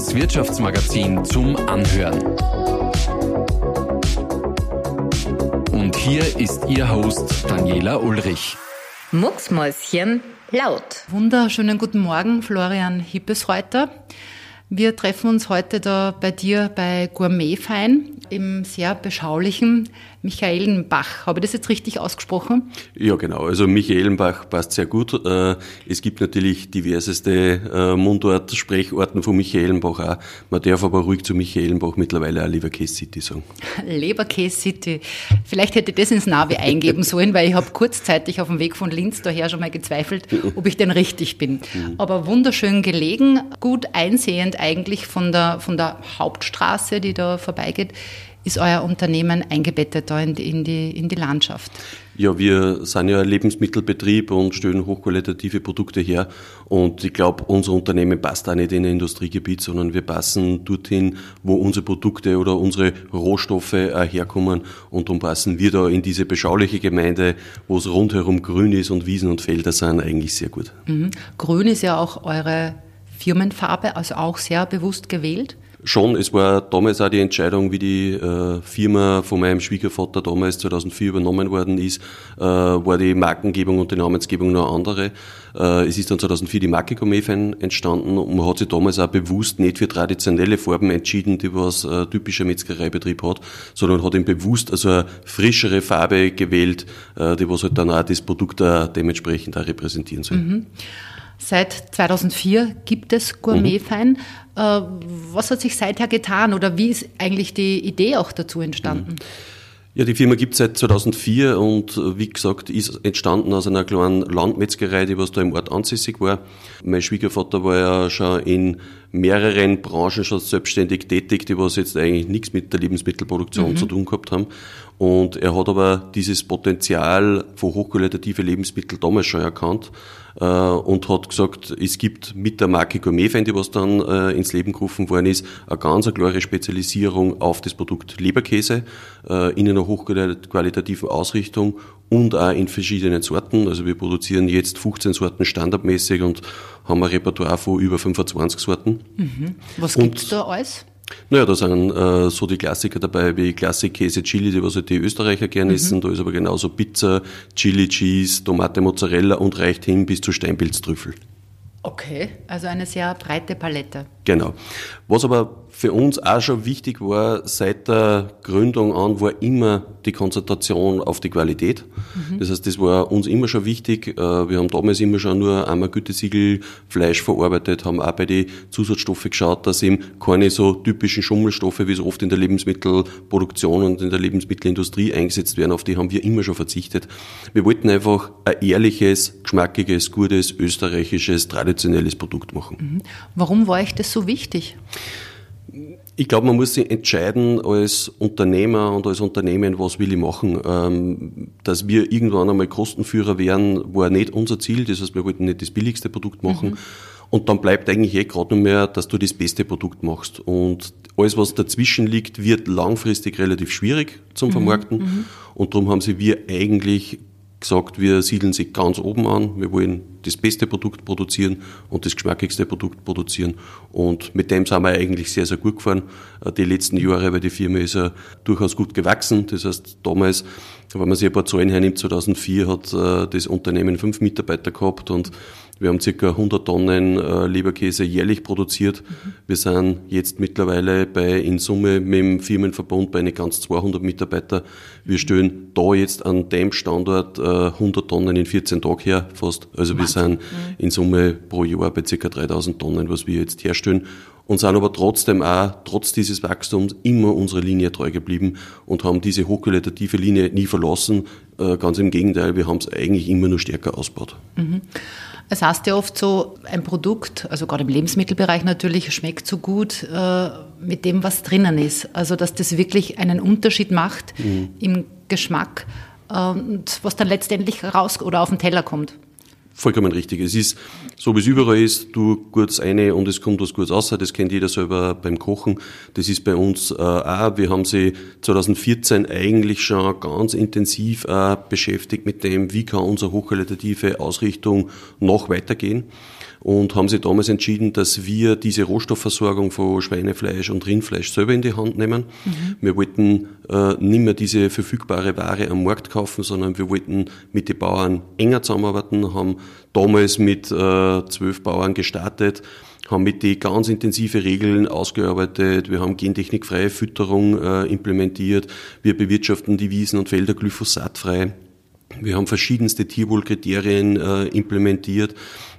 Das Wirtschaftsmagazin zum Anhören. Und hier ist Ihr Host Daniela Ulrich. Mucksmäuschen laut. Wunderschönen guten Morgen, Florian Hippesreuter. Wir treffen uns heute da bei dir bei Gourmetfein im sehr beschaulichen Michaelenbach. Habe ich das jetzt richtig ausgesprochen? Ja, genau. Also Michaelenbach passt sehr gut. Äh, es gibt natürlich diverseste äh, Mundort, Sprechorten von Michaelenbach auch. Man darf aber ruhig zu Michaelenbach mittlerweile auch Leberkäse City sagen. Leberkäse City. Vielleicht hätte ich das ins Navi eingeben sollen, weil ich habe kurzzeitig auf dem Weg von Linz daher schon mal gezweifelt, ob ich denn richtig bin. Mhm. Aber wunderschön gelegen, gut einsehend eigentlich von der, von der Hauptstraße, die da vorbeigeht ist euer Unternehmen eingebettet da in die, in die, in die Landschaft? Ja, wir sind ja ein Lebensmittelbetrieb und stellen hochqualitative Produkte her. Und ich glaube, unser Unternehmen passt auch nicht in ein Industriegebiet, sondern wir passen dorthin, wo unsere Produkte oder unsere Rohstoffe herkommen. Und darum passen wir da in diese beschauliche Gemeinde, wo es rundherum grün ist und Wiesen und Felder sind, eigentlich sehr gut. Mhm. Grün ist ja auch eure Firmenfarbe, also auch sehr bewusst gewählt schon, es war damals auch die Entscheidung, wie die äh, Firma von meinem Schwiegervater damals 2004 übernommen worden ist, äh, war die Markengebung und die Namensgebung noch andere. Äh, es ist dann 2004 die Marke Gourmet-Fan entstanden und man hat sich damals auch bewusst nicht für traditionelle Farben entschieden, die was äh, typischer Metzgereibetrieb hat, sondern hat ihm bewusst also eine frischere Farbe gewählt, äh, die was halt dann auch das Produkt auch dementsprechend auch repräsentieren soll. Mhm. Seit 2004 gibt es Gourmetfein. Mhm. Äh, was hat sich seither getan oder wie ist eigentlich die Idee auch dazu entstanden? Mhm. Ja, die Firma gibt es seit 2004 und äh, wie gesagt, ist entstanden aus einer kleinen Landmetzgerei, die was da im Ort ansässig war. Mein Schwiegervater war ja schon in mehreren Branchen schon selbstständig tätig, die was jetzt eigentlich nichts mit der Lebensmittelproduktion mhm. zu tun gehabt haben. Und er hat aber dieses Potenzial von hochqualitative Lebensmittel damals schon erkannt äh, und hat gesagt, es gibt mit der Marke Gourmet-Fan, die was dann äh, ins Leben gerufen worden ist, eine ganz eine klare Spezialisierung auf das Produkt Leberkäse äh, in einer hochqualitativen Ausrichtung und auch in verschiedenen Sorten. Also wir produzieren jetzt 15 Sorten standardmäßig und haben ein Repertoire von über 25 Sorten. Mhm. Was gibt's da alles? Naja, da sind äh, so die Klassiker dabei wie Klassik, Käse, Chili, die was halt die Österreicher gerne mhm. essen. Da ist aber genauso Pizza, Chili, Cheese, Tomate, Mozzarella und reicht hin bis zu Steinpilztrüffel. Okay, also eine sehr breite Palette. Genau. Was aber für uns auch schon wichtig war, seit der Gründung an, war immer die Konzentration auf die Qualität. Mhm. Das heißt, das war uns immer schon wichtig. Äh, wir haben damals immer schon nur einmal Gütesiegel Fleisch verarbeitet, haben auch bei den Zusatzstoffen geschaut, dass eben keine so typischen Schummelstoffe, wie es oft in der Lebensmittelproduktion und in der Lebensmittelindustrie eingesetzt werden, auf die haben wir immer schon verzichtet. Wir wollten einfach ein ehrliches, geschmackiges, gutes, österreichisches, traditionelles Produkt machen. Mhm. Warum war euch das so wichtig? Ich glaube, man muss sich entscheiden als Unternehmer und als Unternehmen, was will ich machen. Ähm, dass wir irgendwann einmal Kostenführer werden, war nicht unser Ziel. Das heißt, wir wollten nicht das billigste Produkt machen. Mhm. Und dann bleibt eigentlich eh gerade nur mehr, dass du das beste Produkt machst. Und alles, was dazwischen liegt, wird langfristig relativ schwierig zum mhm. Vermarkten. Mhm. Und darum haben sie wir eigentlich gesagt, wir siedeln sich ganz oben an. Wir wollen das beste Produkt produzieren und das geschmackigste Produkt produzieren. Und mit dem sind wir eigentlich sehr, sehr gut gefahren. Äh, die letzten Jahre, weil die Firma ist ja durchaus gut gewachsen. Das heißt, damals, wenn man sich ein paar Zahlen hernimmt, 2004 hat äh, das Unternehmen fünf Mitarbeiter gehabt und wir haben circa 100 Tonnen äh, Leberkäse jährlich produziert. Mhm. Wir sind jetzt mittlerweile bei, in Summe mit dem Firmenverbund bei eine ganz 200 Mitarbeiter. Wir stellen da jetzt an dem Standort äh, 100 Tonnen in 14 Tagen her fast. Also wir sind mhm. in Summe pro Jahr bei circa 3000 Tonnen, was wir jetzt herstellen und sind aber trotzdem auch, trotz dieses Wachstums, immer unserer Linie treu geblieben und haben diese hochqualitative Linie nie verlassen. Äh, ganz im Gegenteil, wir haben es eigentlich immer nur stärker ausgebaut. Mhm. Es heißt ja oft so, ein Produkt, also gerade im Lebensmittelbereich natürlich, schmeckt so gut äh, mit dem, was drinnen ist. Also dass das wirklich einen Unterschied macht mhm. im Geschmack äh, und was dann letztendlich raus oder auf den Teller kommt vollkommen richtig. Es ist so, wie es überall ist, du kurz eine und es kommt was Gutes raus. Das kennt jeder selber beim Kochen. Das ist bei uns äh, auch. Wir haben sie 2014 eigentlich schon ganz intensiv äh, beschäftigt mit dem, wie kann unsere hochqualitative Ausrichtung noch weitergehen. Und haben sich damals entschieden, dass wir diese Rohstoffversorgung von Schweinefleisch und Rindfleisch selber in die Hand nehmen. Mhm. Wir wollten äh, nicht mehr diese verfügbare Ware am Markt kaufen, sondern wir wollten mit den Bauern enger zusammenarbeiten, haben damals mit äh, zwölf Bauern gestartet, haben mit die ganz intensive Regeln ausgearbeitet, wir haben gentechnikfreie Fütterung äh, implementiert, wir bewirtschaften die Wiesen und Felder glyphosatfrei. Wir haben verschiedenste Tierwohlkriterien äh, implementiert.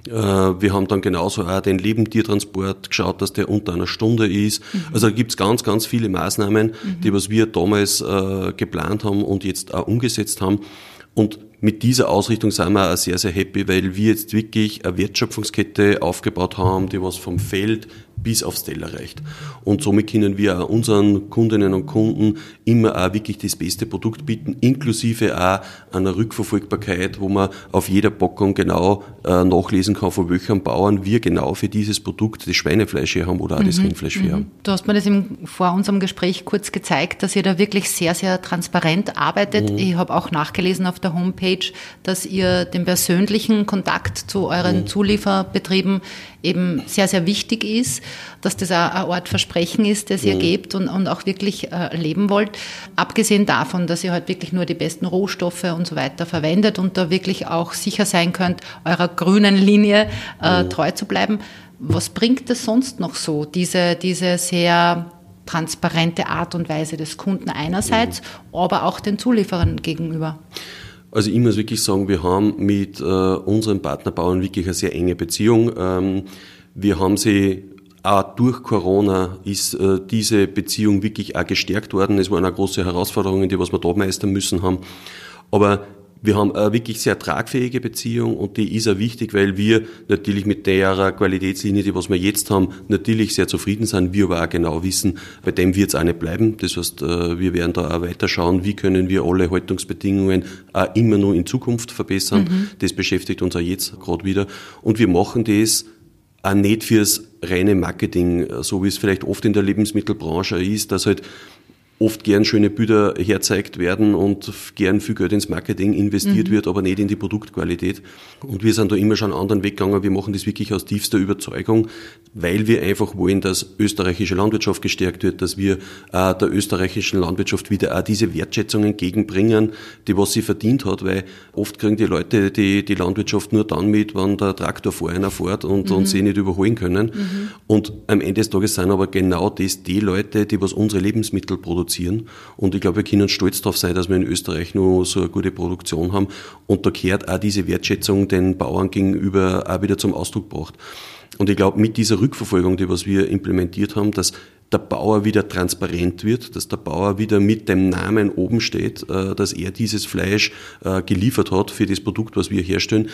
Äh, wir haben dann genauso auch den Lebendtiertransport geschaut, dass der unter einer Stunde ist. Mhm. Also da gibt's ganz, ganz viele Maßnahmen, mhm. die was wir damals äh, geplant haben und jetzt auch umgesetzt haben. Und mit dieser Ausrichtung sind wir auch sehr, sehr happy, weil wir jetzt wirklich eine Wertschöpfungskette aufgebaut haben, die was vom Feld bis aufs Teller reicht. Und somit können wir auch unseren Kundinnen und Kunden immer auch wirklich das beste Produkt bieten, inklusive auch einer Rückverfolgbarkeit, wo man auf jeder Packung genau äh, nachlesen kann, von welchem Bauern wir genau für dieses Produkt das Schweinefleisch hier haben oder auch das mhm. Rindfleisch hier mhm. haben. Du hast mir das im, vor unserem Gespräch kurz gezeigt, dass ihr da wirklich sehr, sehr transparent arbeitet. Mhm. Ich habe auch nachgelesen auf der Homepage, dass ihr den persönlichen Kontakt zu euren mhm. Zulieferbetrieben eben sehr, sehr wichtig ist, dass das auch eine Art Versprechen ist, das ihr mhm. gebt und, und auch wirklich äh, leben wollt. Abgesehen davon, dass ihr halt wirklich nur die besten Rohstoffe und so weiter verwendet und da wirklich auch sicher sein könnt, eurer grünen Linie äh, mhm. treu zu bleiben. Was bringt es sonst noch so, diese, diese sehr transparente Art und Weise des Kunden einerseits, mhm. aber auch den Zulieferern gegenüber? Also ich muss wirklich sagen, wir haben mit äh, unseren Partnerbauern wirklich eine sehr enge Beziehung. Ähm, wir haben sie auch durch Corona ist äh, diese Beziehung wirklich auch gestärkt worden. Es waren auch große Herausforderungen, die was wir da meistern müssen haben. Aber wir haben eine wirklich sehr tragfähige Beziehung und die ist auch wichtig, weil wir natürlich mit der Qualitätslinie, die was wir jetzt haben, natürlich sehr zufrieden sind. Wir aber auch genau wissen, bei dem wird es auch nicht bleiben. Das heißt, äh, wir werden da auch weiter schauen, wie können wir alle Haltungsbedingungen auch immer nur in Zukunft verbessern. Mhm. Das beschäftigt uns auch jetzt gerade wieder. Und wir machen das auch nicht fürs reine Marketing, so wie es vielleicht oft in der Lebensmittelbranche ist, dass halt oft gern schöne Bilder herzeigt werden und gern viel Geld ins Marketing investiert mhm. wird, aber nicht in die Produktqualität. Und wir sind da immer schon einen anderen Weg gegangen. Wir machen das wirklich aus tiefster Überzeugung, weil wir einfach wollen, dass österreichische Landwirtschaft gestärkt wird, dass wir äh, der österreichischen Landwirtschaft wieder auch diese Wertschätzung entgegenbringen, die was sie verdient hat, weil oft kriegen die Leute die, die Landwirtschaft nur dann mit, wenn der Traktor vor einer fährt und, mhm. und sie nicht überholen können. Mhm. Und am Ende des Tages sind aber genau das die Leute, die was unsere Lebensmittel produzieren, produzieren. Und ich glaube, wir können stolz darauf sein, dass wir in Österreich nur so eine gute Produktion haben. Und da kehrt auch diese Wertschätzung den Bauern gegenüber auch wieder zum Ausdruck gebracht. Und ich glaube, mit dieser Rückverfolgung, die was wir implementiert haben, dass der Bauer wieder transparent wird, dass der Bauer wieder mit dem Namen oben steht, äh, dass er dieses Fleisch äh, geliefert hat für das Produkt, was wir herstellen,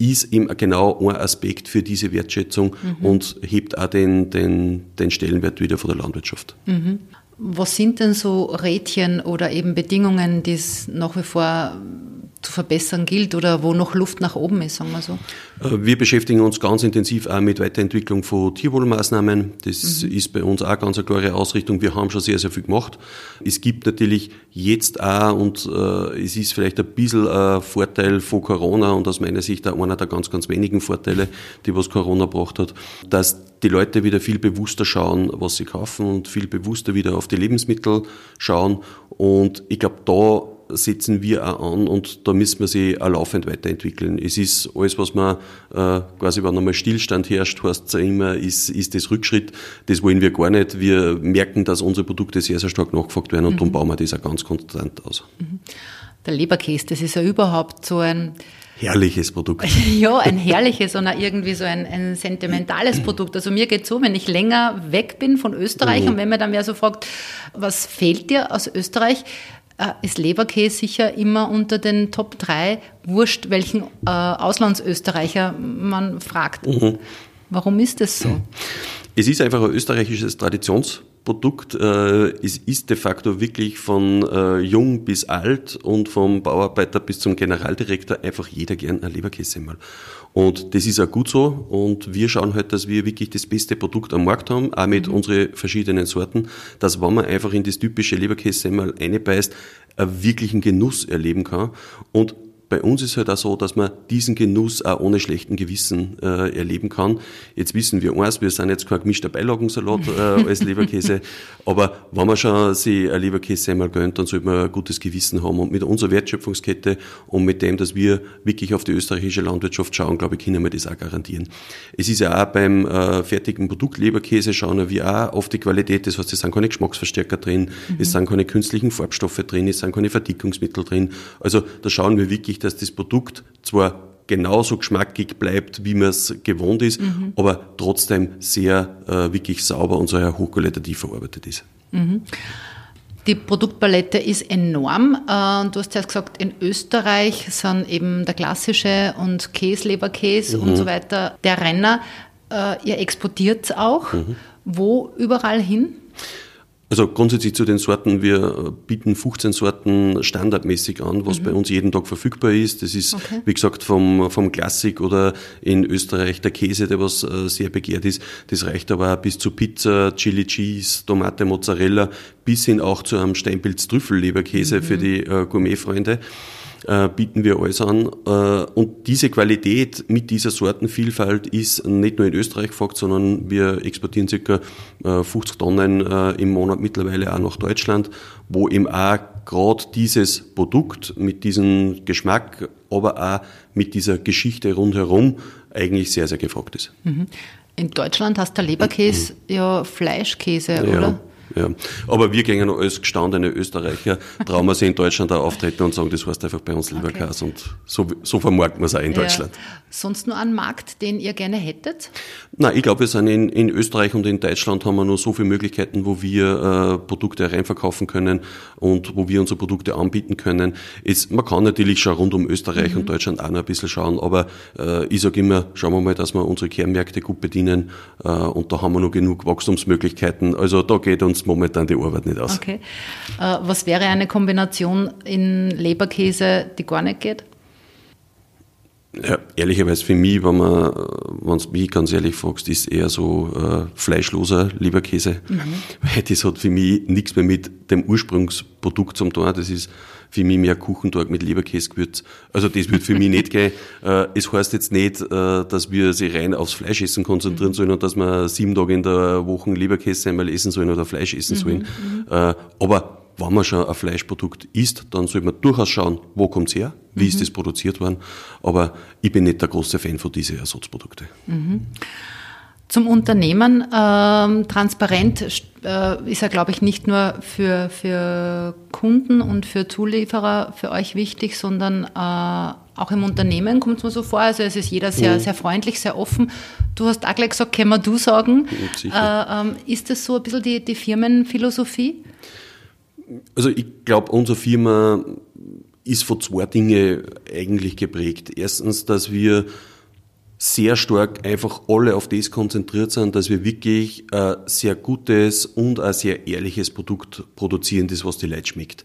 ist eben genau ein Aspekt für diese Wertschätzung mhm. und hebt auch den, den, den Stellenwert wieder von der Landwirtschaft. Mhm. Was sind denn so Rädchen oder eben Bedingungen, die es nach wie vor zu verbessern gilt oder wo noch Luft nach oben ist, sagen wir so? Äh, wir beschäftigen uns ganz intensiv auch mit Weiterentwicklung von Tierwohlmaßnahmen. Das mhm. ist bei uns auch ganz eine klare Ausrichtung. Wir haben schon sehr, sehr viel gemacht. Es gibt natürlich jetzt auch, und äh, es ist vielleicht ein bisschen ein Vorteil von Corona und aus meiner Sicht auch einer der ganz, ganz wenigen Vorteile, die was Corona gebracht hat, dass die Leute wieder viel bewusster schauen, was sie kaufen und viel bewusster wieder auf die Lebensmittel schauen. Und ich glaube, da setzen wir auch an und da müssen wir sie auch laufend weiterentwickeln. Es ist alles, was man äh, quasi, wenn einmal Stillstand herrscht, heißt es immer, ist, ist das Rückschritt. Das wollen wir gar nicht. Wir merken, dass unsere Produkte sehr, sehr stark nachgefragt werden und mhm. darum bauen wir das auch ganz konstant aus. Mhm. Der Leberkäse, das ist ja überhaupt so ein herrliches Produkt. Ja, ein herrliches und irgendwie so ein, ein sentimentales Produkt. Also mir geht so, wenn ich länger weg bin von Österreich mhm. und wenn man dann mehr so fragt, was fehlt dir aus Österreich, ist Leberkäse sicher immer unter den Top 3, wurscht, welchen äh, Auslandsösterreicher man fragt. Mhm. Warum ist das so? Es ist einfach ein österreichisches Traditionsprodukt. Äh, es ist de facto wirklich von äh, jung bis alt und vom Bauarbeiter bis zum Generaldirektor einfach jeder gern ein Leberkäse mal. Und das ist auch gut so. Und wir schauen halt, dass wir wirklich das beste Produkt am Markt haben, auch mit mhm. unseren verschiedenen Sorten, dass wenn man einfach in das typische Leberkäse mal einbeißt, einen wirklichen Genuss erleben kann. Und bei uns ist halt auch so, dass man diesen Genuss auch ohne schlechten Gewissen äh, erleben kann. Jetzt wissen wir eins, wir sind jetzt kein gemischter Beilagensalat äh, als Leberkäse, aber wenn man schon sich ein Leberkäse einmal gönnt, dann sollte man ein gutes Gewissen haben. Und mit unserer Wertschöpfungskette und mit dem, dass wir wirklich auf die österreichische Landwirtschaft schauen, glaube ich, können wir das auch garantieren. Es ist ja auch beim äh, fertigen Produkt Leberkäse schauen wir auch auf die Qualität. Das heißt, es sind keine Geschmacksverstärker drin, mhm. es sind keine künstlichen Farbstoffe drin, es sind keine Verdickungsmittel drin. Also da schauen wir wirklich, dass das Produkt zwar genauso geschmackig bleibt, wie man es gewohnt ist, mhm. aber trotzdem sehr äh, wirklich sauber und sehr hochqualitativ verarbeitet ist. Mhm. Die Produktpalette ist enorm. Äh, du hast ja gesagt, in Österreich sind eben der klassische und Käse, Leberkäse mhm. und so weiter der Renner. Äh, ihr exportiert auch. Mhm. Wo überall hin? Also grundsätzlich zu den Sorten, wir bieten 15 Sorten standardmäßig an, was mhm. bei uns jeden Tag verfügbar ist. Das ist, okay. wie gesagt, vom, vom Klassik oder in Österreich der Käse, der was äh, sehr begehrt ist. Das reicht aber auch bis zu Pizza, Chili Cheese, Tomate, Mozzarella, bis hin auch zu einem Steinpilz Trüffelleberkäse mhm. für die äh, Gourmetfreunde äh, bieten wir alles an. Äh, und diese Qualität mit dieser Sortenvielfalt ist nicht nur in Österreich gefragt, sondern wir exportieren ca. 50 äh, Tonnen äh, im Monat mittlerweile auch nach Deutschland, wo eben auch gerade dieses Produkt mit diesem Geschmack, aber auch mit dieser Geschichte rundherum eigentlich sehr, sehr gefragt ist. Mhm. In Deutschland hast der Leberkäse mhm. ja Fleischkäse, ja. oder? Ja. Aber wir gehen als gestandene Österreicher, trauen wir sie in Deutschland auch auftreten und sagen, das heißt einfach bei uns Leberkäse okay. und so, so vermarkten wir es auch in ja. Deutschland. Sonst nur einen Markt, den ihr gerne hättet? Nein, ich glaube, wir sind in, in Österreich und in Deutschland haben wir nur so viele Möglichkeiten, wo wir äh, Produkte reinverkaufen können und wo wir unsere Produkte anbieten können. Es, man kann natürlich schon rund um Österreich mhm. und Deutschland auch noch ein bisschen schauen, aber äh, ich sage immer, schauen wir mal, dass wir unsere Kernmärkte gut bedienen äh, und da haben wir noch genug Wachstumsmöglichkeiten. Also da geht uns momentan die Arbeit nicht aus. Okay. Äh, was wäre eine Kombination in Leberkäse, die gar nicht geht? Ja, ehrlicherweise für mich, wenn man, wenn du mich ganz ehrlich fragst, ist eher so äh, fleischloser Leberkäse, mhm. weil das hat für mich nichts mehr mit dem Ursprungsprodukt zum tun. Das ist für mich mehr Kuchentorg mit Leberkäsegewürz. Also das wird für mich nicht gehen. Äh, es heißt jetzt nicht, äh, dass wir sie rein aufs Fleischessen konzentrieren mhm. sollen und dass wir sieben Tage in der Woche Leberkäse einmal essen sollen oder Fleisch essen mhm. sollen. Mhm. Äh, aber wenn man schon ein Fleischprodukt isst, dann soll man durchaus schauen, wo kommt's her, wie mhm. ist das produziert worden. Aber ich bin nicht der große Fan von diesen Ersatzprodukten. Mhm. Zum Unternehmen, ähm, transparent äh, ist ja, glaube ich, nicht nur für, für Kunden und für Zulieferer für euch wichtig, sondern äh, auch im Unternehmen kommt es mir so vor. Also es ist jeder sehr, mhm. sehr freundlich, sehr offen. Du hast auch gleich gesagt, können wir du sagen. Äh, ähm, ist das so ein bisschen die, die Firmenphilosophie? Also ich glaube, unsere Firma ist von zwei Dinge eigentlich geprägt. Erstens, dass wir sehr stark einfach alle auf das konzentriert sind, dass wir wirklich ein sehr gutes und ein sehr ehrliches Produkt produzieren, das was die Leute schmeckt.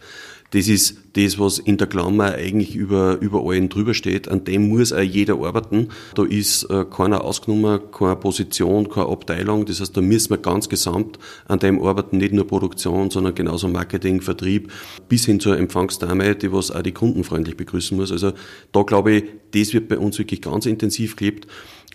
Das ist das, was in der Klammer eigentlich über, über allen drüber steht. An dem muss auch jeder arbeiten. Da ist äh, keiner ausgenommen, keine Position, keine Abteilung. Das heißt, da müssen wir ganz gesamt an dem arbeiten, nicht nur Produktion, sondern genauso Marketing, Vertrieb, bis hin zur Empfangsdame, die was auch die Kunden freundlich begrüßen muss. Also da glaube ich, das wird bei uns wirklich ganz intensiv gelebt.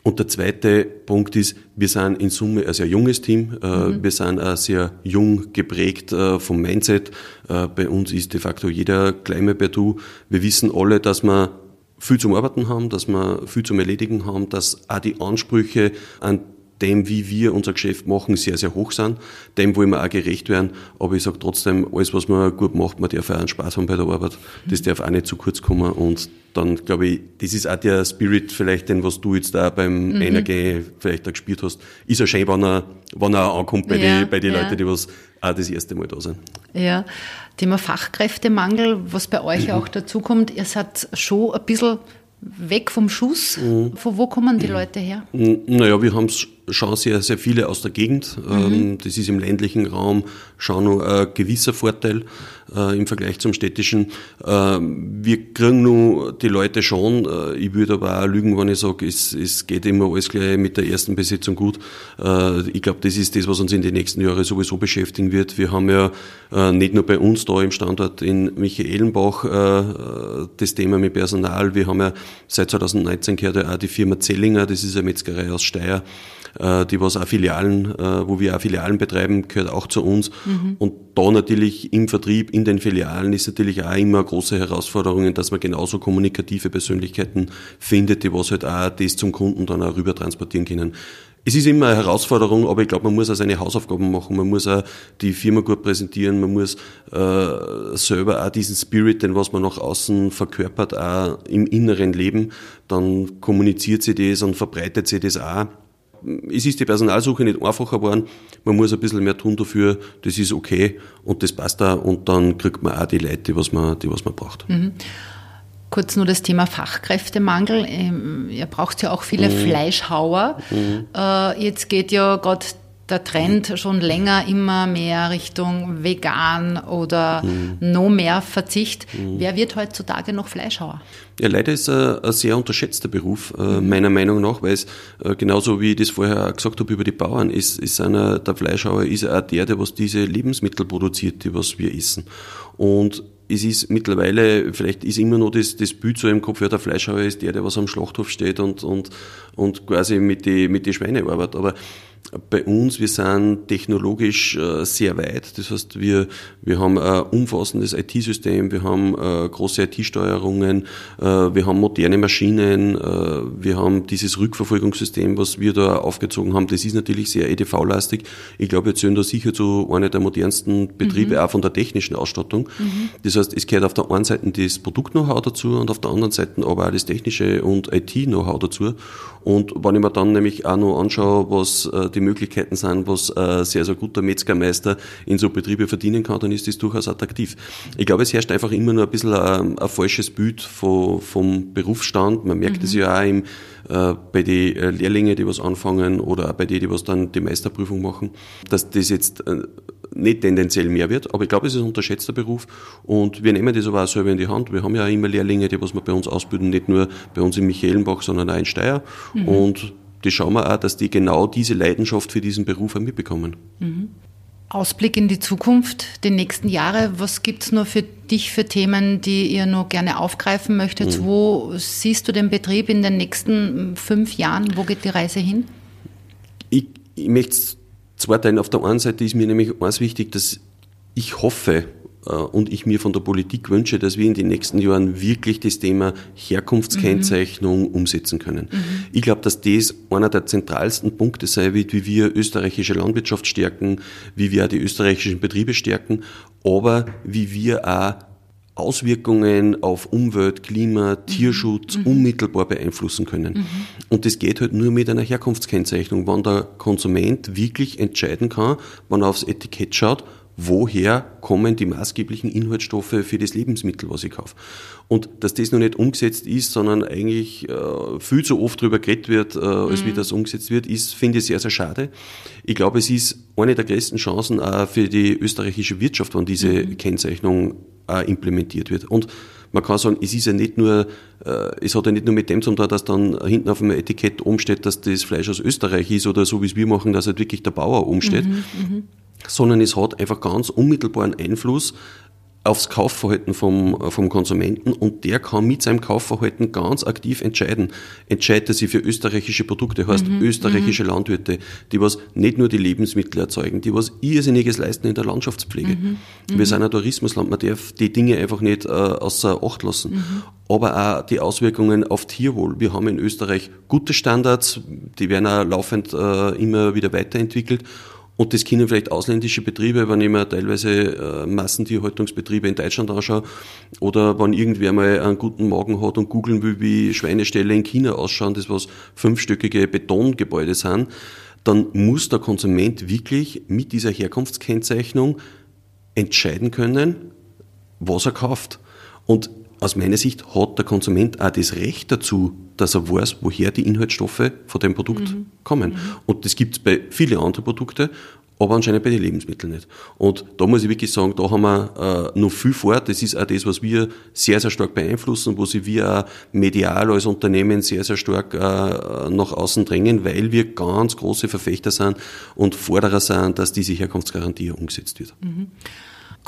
Und der zweite Punkt ist, wir sind in Summe ein sehr junges Team. Äh, mhm. Wir sind auch sehr jung geprägt äh, vom Mindset. Äh, bei uns ist de facto jeder mehr per Du. Wir wissen alle, dass wir viel zum Arbeiten haben, dass wir viel zum Erledigen haben, dass auch die Ansprüche an dem, wie wir unser Geschäft machen, sehr, sehr hoch sind. Dem wollen wir auch gerecht werden. Aber ich sage trotzdem, alles, was man gut macht, man darf auch einen Spaß haben bei der Arbeit. Das darf auch nicht zu kurz kommen. Und dann glaube ich, das ist auch der Spirit vielleicht, den was du jetzt da beim mhm. NRG vielleicht auch gespürt hast. Ist ja schön, wenn er, wenn er ankommt bei ja, den bei die ja. Leuten, die was auch das erste Mal da sind. Ja, Thema Fachkräftemangel, was bei euch mhm. auch dazu kommt, ihr seid schon ein bisschen weg vom Schuss. Mhm. Von wo kommen die Leute her? Naja, wir haben es schauen sehr, sehr viele aus der Gegend. Mhm. Das ist im ländlichen Raum schon noch ein gewisser Vorteil äh, im Vergleich zum städtischen. Äh, wir kriegen nur die Leute schon. Äh, ich würde aber auch lügen, wenn ich sage, es, es geht immer alles gleich mit der ersten Besetzung gut. Äh, ich glaube, das ist das, was uns in den nächsten Jahren sowieso beschäftigen wird. Wir haben ja nicht nur bei uns da im Standort in Michaelenbach das Thema mit Personal. Wir haben ja seit 2019 gehört ja auch die Firma Zellinger, das ist eine Metzgerei aus Steyr, die was auch Filialen, äh, wo wir auch Filialen betreiben, gehört auch zu uns. Mhm. Und da natürlich im Vertrieb, in den Filialen ist natürlich auch immer eine große Herausforderung, dass man genauso kommunikative Persönlichkeiten findet, die was halt auch das zum Kunden dann auch rüber transportieren können. Es ist immer eine Herausforderung, aber ich glaube, man muss auch seine Hausaufgaben machen, man muss auch die Firma gut präsentieren, man muss äh, selber auch diesen Spirit, den was man nach außen verkörpert, auch im inneren Leben, dann kommuniziert sie das und verbreitet sie das auch es ist die Personalsuche nicht einfacher geworden. Man muss ein bisschen mehr tun dafür. Das ist okay und das passt da und dann kriegt man auch die Leute, die was man, die was man braucht. Mhm. Kurz nur das Thema Fachkräftemangel. Ähm, ihr braucht ja auch viele mhm. Fleischhauer. Mhm. Äh, jetzt geht ja gerade der Trend schon länger immer mehr Richtung vegan oder mhm. no mehr Verzicht. Mhm. Wer wird heutzutage noch Fleischhauer? Ja, leider ist er ein sehr unterschätzter Beruf, äh, mhm. meiner Meinung nach, weil es äh, genauso wie ich das vorher gesagt habe über die Bauern, ist, ist einer, der Fleischhauer ist auch der, der was diese Lebensmittel produziert, die was wir essen. Und es ist mittlerweile, vielleicht ist immer noch das, das Bild so im Kopf, ja, der Fleischhauer ist der, der was am Schlachthof steht und, und, und quasi mit die, mit die Schweine arbeitet. Aber bei uns, wir sind technologisch äh, sehr weit. Das heißt, wir, wir haben ein umfassendes IT-System, wir haben äh, große IT-Steuerungen, äh, wir haben moderne Maschinen, wir haben dieses Rückverfolgungssystem, was wir da aufgezogen haben. Das ist natürlich sehr EDV-lastig. Ich glaube, wir zählen da sicher zu einer der modernsten Betriebe, mhm. auch von der technischen Ausstattung. Mhm. Das heißt, es gehört auf der einen Seite das Produkt-Know-how dazu und auf der anderen Seite aber auch das technische und IT-Know-how dazu. Und wenn ich mir dann nämlich auch noch anschaue, was die Möglichkeiten sind, was ein sehr, sehr guter Metzgermeister in so Betriebe verdienen kann, dann ist das durchaus attraktiv. Ich glaube, es herrscht einfach immer nur ein bisschen ein, ein falsches Bild von, vom Berufsstand. Man merkt es mhm. ja auch im, äh, bei den äh, Lehrlingen, die was anfangen oder auch bei denen, die was dann die Meisterprüfung machen, dass das jetzt äh, nicht tendenziell mehr wird, aber ich glaube, es ist ein unterschätzter Beruf und wir nehmen das aber auch selber in die Hand. Wir haben ja auch immer Lehrlinge, die was wir bei uns ausbilden, nicht nur bei uns in Michaelenbach, sondern auch in Steyr mhm. und die schauen wir auch, dass die genau diese Leidenschaft für diesen Beruf auch mitbekommen. Mhm. Ausblick in die Zukunft, die nächsten Jahre, was gibt es noch für dich für Themen, die ihr noch gerne aufgreifen möchtet? Mhm. Wo siehst du den Betrieb in den nächsten fünf Jahren? Wo geht die Reise hin? Ich, ich möchte es zweiteilen. Auf der einen Seite ist mir nämlich eins wichtig, dass ich hoffe, und ich mir von der Politik wünsche, dass wir in den nächsten Jahren wirklich das Thema Herkunftskennzeichnung mhm. umsetzen können. Mhm. Ich glaube, dass das einer der zentralsten Punkte sein wird, wie wir österreichische Landwirtschaft stärken, wie wir auch die österreichischen Betriebe stärken, aber wie wir auch Auswirkungen auf Umwelt, Klima, mhm. Tierschutz mhm. unmittelbar beeinflussen können. Mhm. Und das geht halt nur mit einer Herkunftskennzeichnung, wenn der Konsument wirklich entscheiden kann, wenn er aufs Etikett schaut, woher kommen die maßgeblichen Inhaltsstoffe für das Lebensmittel, was ich kaufe. Und dass das noch nicht umgesetzt ist, sondern eigentlich äh, viel zu oft darüber geredet wird, äh, als mhm. wie das umgesetzt wird, ist, finde ich sehr, sehr schade. Ich glaube, es ist eine der größten Chancen auch für die österreichische Wirtschaft, wenn diese mhm. Kennzeichnung auch implementiert wird. Und man kann sagen, es ist ja nicht nur, äh, es hat ja nicht nur mit dem zu tun, dass dann hinten auf dem Etikett umsteht, dass das Fleisch aus Österreich ist oder so wie es wir machen, dass halt wirklich der Bauer umsteht, mhm, mhm sondern es hat einfach ganz unmittelbaren Einfluss aufs Kaufverhalten vom, vom Konsumenten und der kann mit seinem Kaufverhalten ganz aktiv entscheiden. Entscheidet er sich für österreichische Produkte, heißt mhm, österreichische mhm. Landwirte, die was nicht nur die Lebensmittel erzeugen, die was irrsinniges leisten in der Landschaftspflege. Mhm, Wir mhm. sind ein Tourismusland, man darf die Dinge einfach nicht äh, außer Acht lassen. Mhm. Aber auch die Auswirkungen auf Tierwohl. Wir haben in Österreich gute Standards, die werden auch laufend äh, immer wieder weiterentwickelt und das können vielleicht ausländische Betriebe, wenn ich mir teilweise äh, Massentierhaltungsbetriebe in Deutschland anschaue oder wenn irgendwer mal einen guten Magen hat und googeln will, wie Schweineställe in China ausschauen, das was fünfstöckige Betongebäude sind, dann muss der Konsument wirklich mit dieser Herkunftskennzeichnung entscheiden können, was er kauft. Und aus meiner Sicht hat der Konsument auch das Recht dazu, dass er weiß, woher die Inhaltsstoffe von dem Produkt mhm. kommen. Mhm. Und das gibt es bei vielen anderen Produkten, aber anscheinend bei den Lebensmitteln nicht. Und da muss ich wirklich sagen, da haben wir äh, noch viel vor. Das ist auch das, was wir sehr, sehr stark beeinflussen, wo sie wir auch medial als Unternehmen sehr, sehr stark äh, nach außen drängen, weil wir ganz große Verfechter sind und Forderer sind, dass diese Herkunftsgarantie umgesetzt wird. Mhm.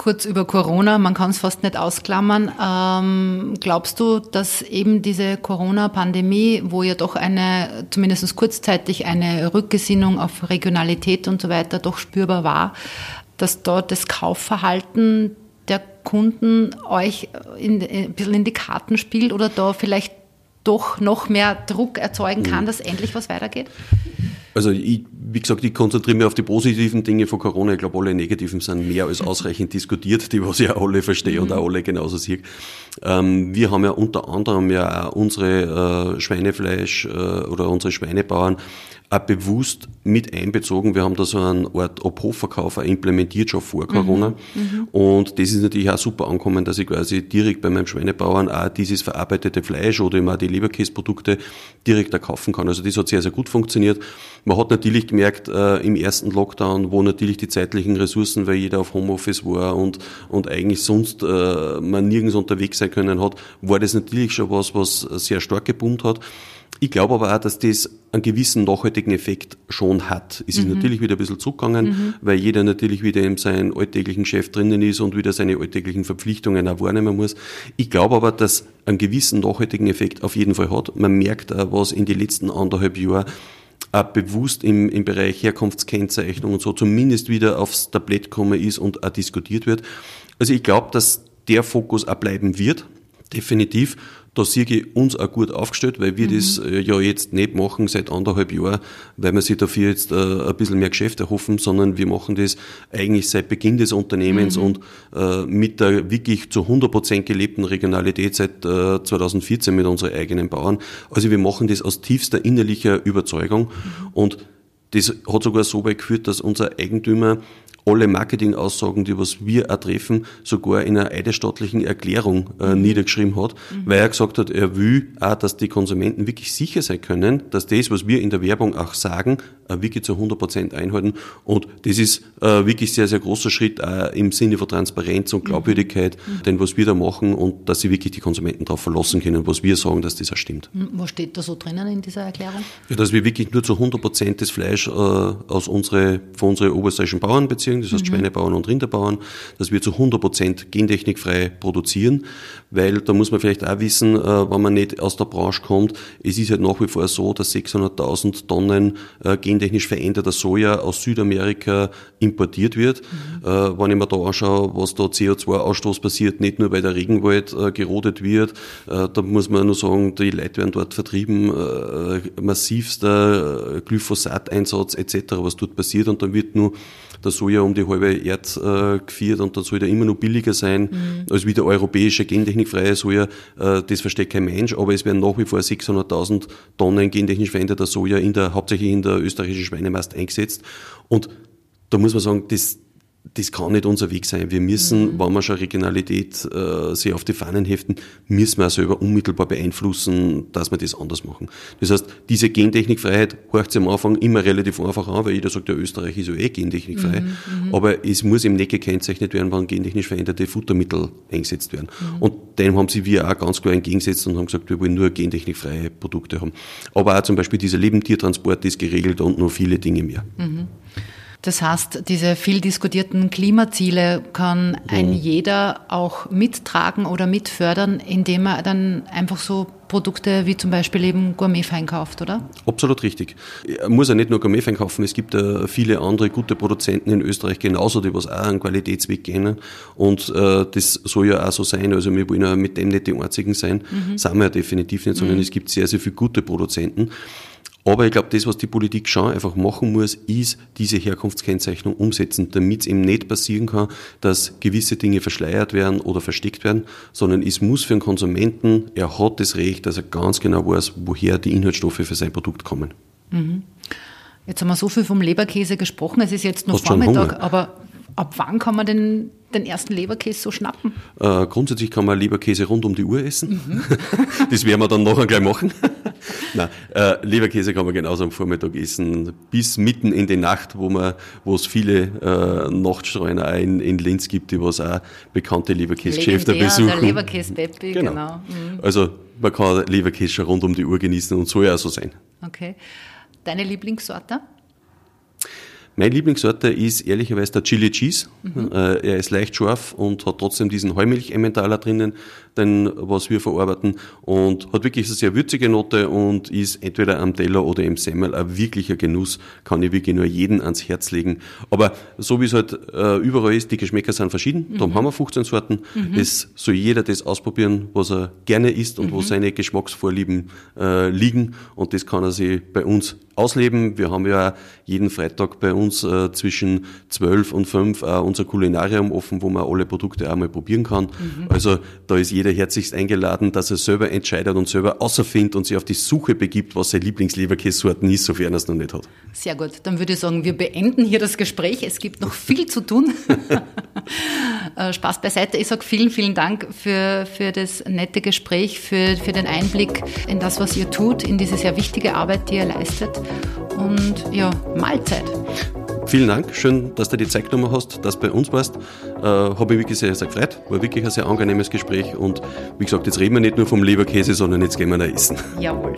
Kurz über Corona, man kann es fast nicht ausklammern. Ähm, glaubst du, dass eben diese Corona-Pandemie, wo ja doch eine, zumindest kurzzeitig, eine Rückgesinnung auf Regionalität und so weiter doch spürbar war, dass dort das Kaufverhalten der Kunden euch in, ein bisschen in die Karten spielt oder da vielleicht doch noch mehr Druck erzeugen kann, mhm. dass endlich was weitergeht? Also ich, wie gesagt, ich konzentriere mich auf die positiven Dinge von Corona. Ich glaube, alle negativen sind mehr als ausreichend diskutiert, die was ich ja alle verstehe mhm. und auch alle genauso sehe. Ähm, wir haben ja unter anderem ja auch unsere äh, Schweinefleisch äh, oder unsere Schweinebauern auch bewusst mit einbezogen. Wir haben da so einen Art Obhofverkauf implementiert schon vor Corona. Mhm. Und das ist natürlich auch super angekommen, dass ich quasi direkt bei meinem Schweinebauern auch dieses verarbeitete Fleisch oder auch die Leberkäsprodukte direkt kaufen kann. Also das hat sehr, sehr gut funktioniert. Man hat natürlich gemerkt, äh, im ersten Lockdown, wo natürlich die zeitlichen Ressourcen, weil jeder auf Homeoffice war und, und eigentlich sonst äh, man nirgends unterwegs sein können hat, war das natürlich schon was, was sehr stark geboomt hat. Ich glaube aber auch, dass das einen gewissen nachhaltigen Effekt schon hat. Es ist mhm. natürlich wieder ein bisschen zurückgegangen, mhm. weil jeder natürlich wieder in seinem alltäglichen Chef drinnen ist und wieder seine alltäglichen Verpflichtungen auch wahrnehmen muss. Ich glaube aber, dass einen gewissen nachhaltigen Effekt auf jeden Fall hat. Man merkt auch, was in den letzten anderthalb Jahren auch bewusst im, im Bereich Herkunftskennzeichnung und so zumindest wieder aufs Tablett gekommen ist und auch diskutiert wird. Also ich glaube, dass der Fokus auch bleiben wird, definitiv. Da sehe ich uns auch gut aufgestellt, weil wir mhm. das äh, ja jetzt nicht machen seit anderthalb Jahren, weil wir sich dafür jetzt äh, ein bisschen mehr Geschäft erhoffen, sondern wir machen das eigentlich seit Beginn des Unternehmens mhm. und äh, mit der wirklich zu 100 Prozent gelebten Regionalität seit 2014 mit unseren eigenen Bauern. Also wir machen das aus tiefster innerlicher Überzeugung mhm. und das hat sogar so weit geführt, dass unser Eigentümer alle Marketingaussagen, die was wir auch treffen, sogar in einer eidesstattlichen Erklärung äh, mhm. niedergeschrieben hat, mhm. weil er gesagt hat, er will auch, dass die Konsumenten wirklich sicher sein können, dass das, was wir in der Werbung auch sagen, äh, wirklich zu 100 Prozent einhalten. Und das ist äh, wirklich sehr, sehr großer Schritt auch im Sinne von Transparenz und mhm. Glaubwürdigkeit, mhm. denn was wir da machen und dass sie wirklich die Konsumenten darauf verlassen können, was wir sagen, dass das auch stimmt. Mhm. Was steht da so drinnen in dieser Erklärung? Ja, dass wir wirklich nur zu 100 Prozent das Fleisch äh, aus unsere, von unseren oberösterreichischen Bauern beziehen das heißt mhm. Schweinebauern und Rinderbauern, dass wir zu 100 Prozent gentechnikfrei produzieren, weil da muss man vielleicht auch wissen, äh, wenn man nicht aus der Branche kommt, es ist halt nach wie vor so, dass 600.000 Tonnen äh, gentechnisch veränderter Soja aus Südamerika importiert wird. Mhm. Äh, wenn ich mir da anschaue, was da CO2-Ausstoß passiert, nicht nur weil der Regenwald gerodet wird, da muss man nur sagen, die Leute werden dort vertrieben, massivster Glyphosat-Einsatz etc., was dort passiert und dann wird nur der Soja um die halbe Erd äh, geführt und dann soll der immer noch billiger sein mhm. als wie der europäische gentechnikfreie Soja. Äh, das versteht kein Mensch, aber es werden nach wie vor 600.000 Tonnen gentechnisch veränderter Soja in der, hauptsächlich in der österreichischen Schweinemast eingesetzt. Und da muss man sagen, das, das kann nicht unser Weg sein. Wir müssen, mhm. wenn wir schon Regionalität äh, sich auf die Fahnen heften, müssen wir auch selber unmittelbar beeinflussen, dass wir das anders machen. Das heißt, diese Gentechnikfreiheit horcht sich am Anfang immer relativ einfach an, weil jeder sagt, ja, Österreich ist ja eh gentechnikfrei. Mhm. mhm. Aber es muss eben nicht gekennzeichnet werden, wann gentechnisch veränderte Futtermittel eingesetzt werden. Mhm. Und dem haben sie wir auch ganz klar entgegengesetzt und haben gesagt, wir wollen nur gentechnikfreie Produkte haben. Aber auch zum Beispiel dieser Lebendtiertransport ist geregelt und noch viele Dinge mehr. Das heißt, diese viel diskutierten Klimaziele kann ein mhm. jeder auch mittragen oder mitfördern, indem er dann einfach so Produkte wie zum Beispiel eben Gourmetfein kauft, oder? Absolut richtig. Er muss ja nicht nur Gourmetfein kaufen, es gibt ja viele andere gute Produzenten in Österreich genauso, die was auch einen Qualitätsweg gehen. Und äh, das soll ja auch so sein. Also wir wollen ja mit dem nicht die einzigen sein. Mhm. Sind wir ja definitiv nicht, sondern mhm. es gibt sehr, sehr viele gute Produzenten. Aber ich glaube, das, was die Politik schon einfach machen muss, ist diese Herkunftskennzeichnung umsetzen, damit es eben nicht passieren kann, dass gewisse Dinge verschleiert werden oder versteckt werden, sondern es muss für den Konsumenten, er hat das Recht, dass er ganz genau weiß, woher die Inhaltsstoffe für sein Produkt kommen. Mhm. Jetzt haben wir so viel vom Leberkäse gesprochen, es ist jetzt noch Vormittag, aber Ab wann kann man den, den ersten Leberkäse so schnappen? Äh, grundsätzlich kann man Leberkäse rund um die Uhr essen. Mhm. das werden wir dann nachher gleich machen. Nein, äh, Leberkäse kann man genauso am Vormittag essen, bis mitten in die Nacht, wo man, wo es viele äh, Nachtstreuner in, in Linz gibt, die was auch bekannte Leberkäsegeschäfte besuchen. Der Leberkäse Peppi, genau. genau. Mhm. Also man kann Leberkäse schon rund um die Uhr genießen und soll ja auch so sein. Okay. Deine Lieblingssorte? Mein Lieblingssorte ist ehrlicherweise der Chili Cheese. Mhm. Äh, er ist leicht scharf und hat trotzdem diesen Heumilch-Emmentaler drinnen, den, was wir verarbeiten und hat wirklich eine sehr würzige Note und ist entweder am Teller oder im Semmel ein wirklicher Genuss, kann ich wirklich nur jeden ans Herz legen. Aber so wie es halt äh, überall ist, die Geschmäcker sind verschieden. Mhm. Da haben wir 15 Sorten. Mhm. Es soll jeder das ausprobieren, was er gerne isst und wo mhm. seine Geschmacksvorlieben äh, liegen und das kann er sich bei uns ausleben. Wir haben ja jeden Freitag bei uns äh, zwischen 12 und 5 äh, unser Kulinarium offen, wo man alle Produkte einmal probieren kann. Mhm. Also da ist jeder herzlichst eingeladen, dass er selber entscheidet und selber außerfindet und sich auf die Suche begibt, was seine Lieblingsleberkässorten ist, sofern er es noch nicht hat. Sehr gut. Dann würde ich sagen, wir beenden hier das Gespräch. Es gibt noch viel zu tun. Äh, Spaß beiseite. Ich sage vielen, vielen Dank für, für das nette Gespräch, für, für den Einblick in das, was ihr tut, in diese sehr wichtige Arbeit, die ihr leistet. Und ja, Mahlzeit. Vielen Dank, schön, dass du die Zeit genommen hast, dass du bei uns warst. Äh, Habe mich wirklich sehr, sehr gefreut. War wirklich ein sehr angenehmes Gespräch und wie gesagt, jetzt reden wir nicht nur vom Leberkäse, sondern jetzt gehen wir da essen. Jawohl.